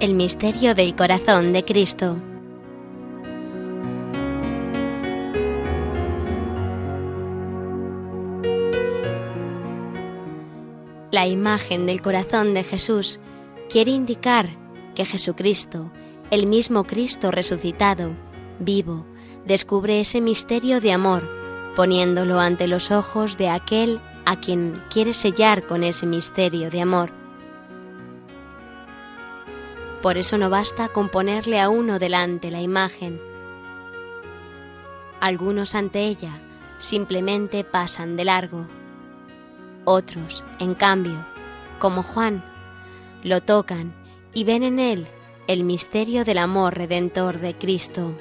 El misterio del corazón de Cristo. La imagen del corazón de Jesús quiere indicar que Jesucristo, el mismo Cristo resucitado, vivo, descubre ese misterio de amor, poniéndolo ante los ojos de aquel a quien quiere sellar con ese misterio de amor. Por eso no basta con ponerle a uno delante la imagen. Algunos ante ella simplemente pasan de largo. Otros, en cambio, como Juan, lo tocan y ven en él el misterio del amor redentor de Cristo.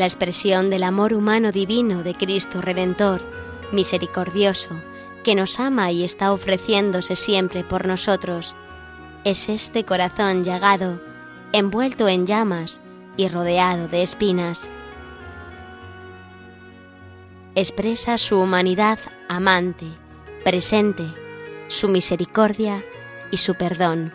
La expresión del amor humano divino de Cristo Redentor, misericordioso, que nos ama y está ofreciéndose siempre por nosotros, es este corazón llagado, envuelto en llamas y rodeado de espinas. Expresa su humanidad amante, presente, su misericordia y su perdón.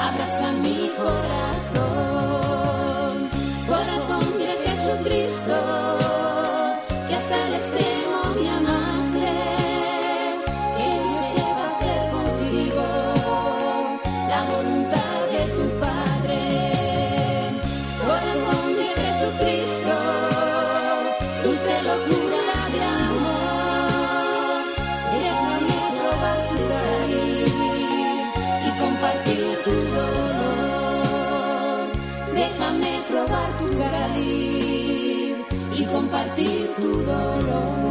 abraza mi corazón. probar tu cariz y compartir tu dolor.